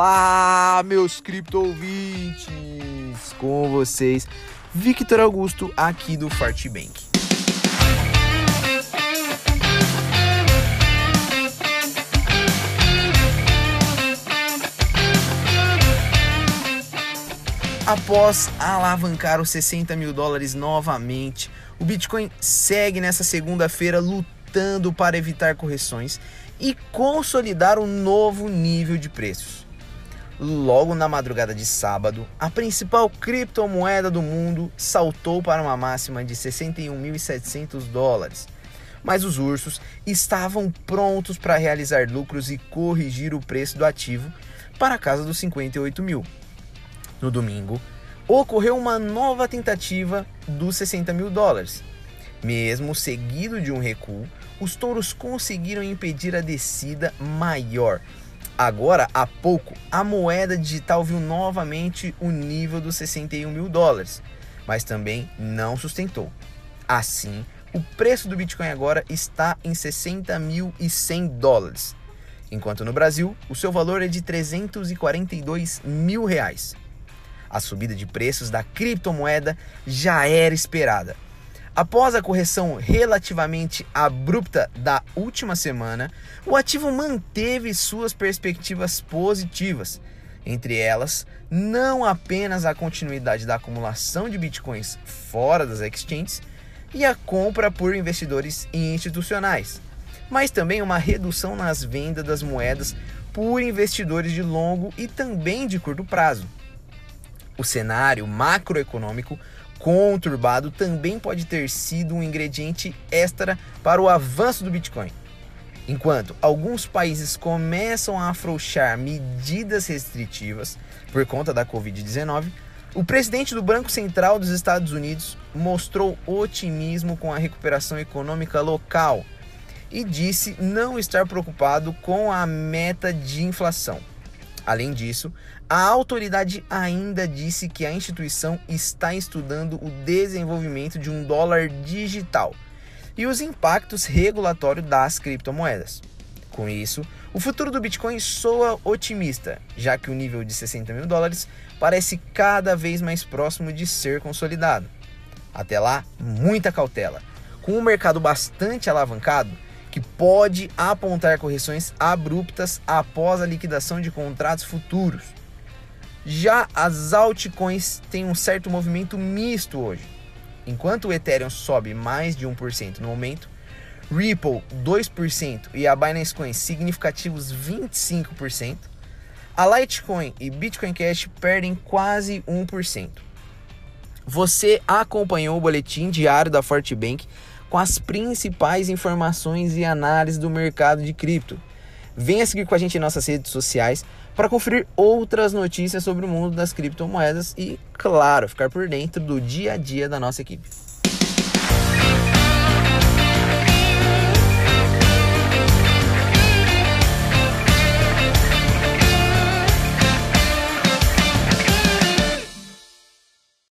Olá, meus cripto ouvintes! Com vocês, Victor Augusto, aqui do Fartbank. Após alavancar os 60 mil dólares novamente, o Bitcoin segue nessa segunda-feira lutando para evitar correções e consolidar um novo nível de preços. Logo na madrugada de sábado, a principal criptomoeda do mundo saltou para uma máxima de 61.700 dólares. Mas os ursos estavam prontos para realizar lucros e corrigir o preço do ativo para a casa dos 58 mil. No domingo, ocorreu uma nova tentativa dos 60 mil dólares. Mesmo seguido de um recuo, os touros conseguiram impedir a descida maior. Agora, há pouco, a moeda digital viu novamente o nível dos 61 mil dólares, mas também não sustentou. Assim, o preço do Bitcoin agora está em 60.100 dólares, enquanto no Brasil o seu valor é de 342 mil reais. A subida de preços da criptomoeda já era esperada Após a correção relativamente abrupta da última semana, o ativo manteve suas perspectivas positivas. Entre elas, não apenas a continuidade da acumulação de bitcoins fora das exchanges e a compra por investidores institucionais, mas também uma redução nas vendas das moedas por investidores de longo e também de curto prazo. O cenário macroeconômico conturbado também pode ter sido um ingrediente extra para o avanço do Bitcoin. Enquanto alguns países começam a afrouxar medidas restritivas por conta da Covid-19, o presidente do Banco Central dos Estados Unidos mostrou otimismo com a recuperação econômica local e disse não estar preocupado com a meta de inflação. Além disso, a autoridade ainda disse que a instituição está estudando o desenvolvimento de um dólar digital e os impactos regulatórios das criptomoedas. Com isso, o futuro do Bitcoin soa otimista, já que o nível de 60 mil dólares parece cada vez mais próximo de ser consolidado. Até lá, muita cautela. Com o mercado bastante alavancado, que pode apontar correções abruptas após a liquidação de contratos futuros. Já as altcoins têm um certo movimento misto hoje. Enquanto o Ethereum sobe mais de 1% no momento, Ripple 2% e a Binance Coin significativos 25%, a Litecoin e Bitcoin Cash perdem quase 1%. Você acompanhou o boletim diário da Fortbank com as principais informações e análises do mercado de cripto. Venha seguir com a gente em nossas redes sociais para conferir outras notícias sobre o mundo das criptomoedas e, claro, ficar por dentro do dia a dia da nossa equipe.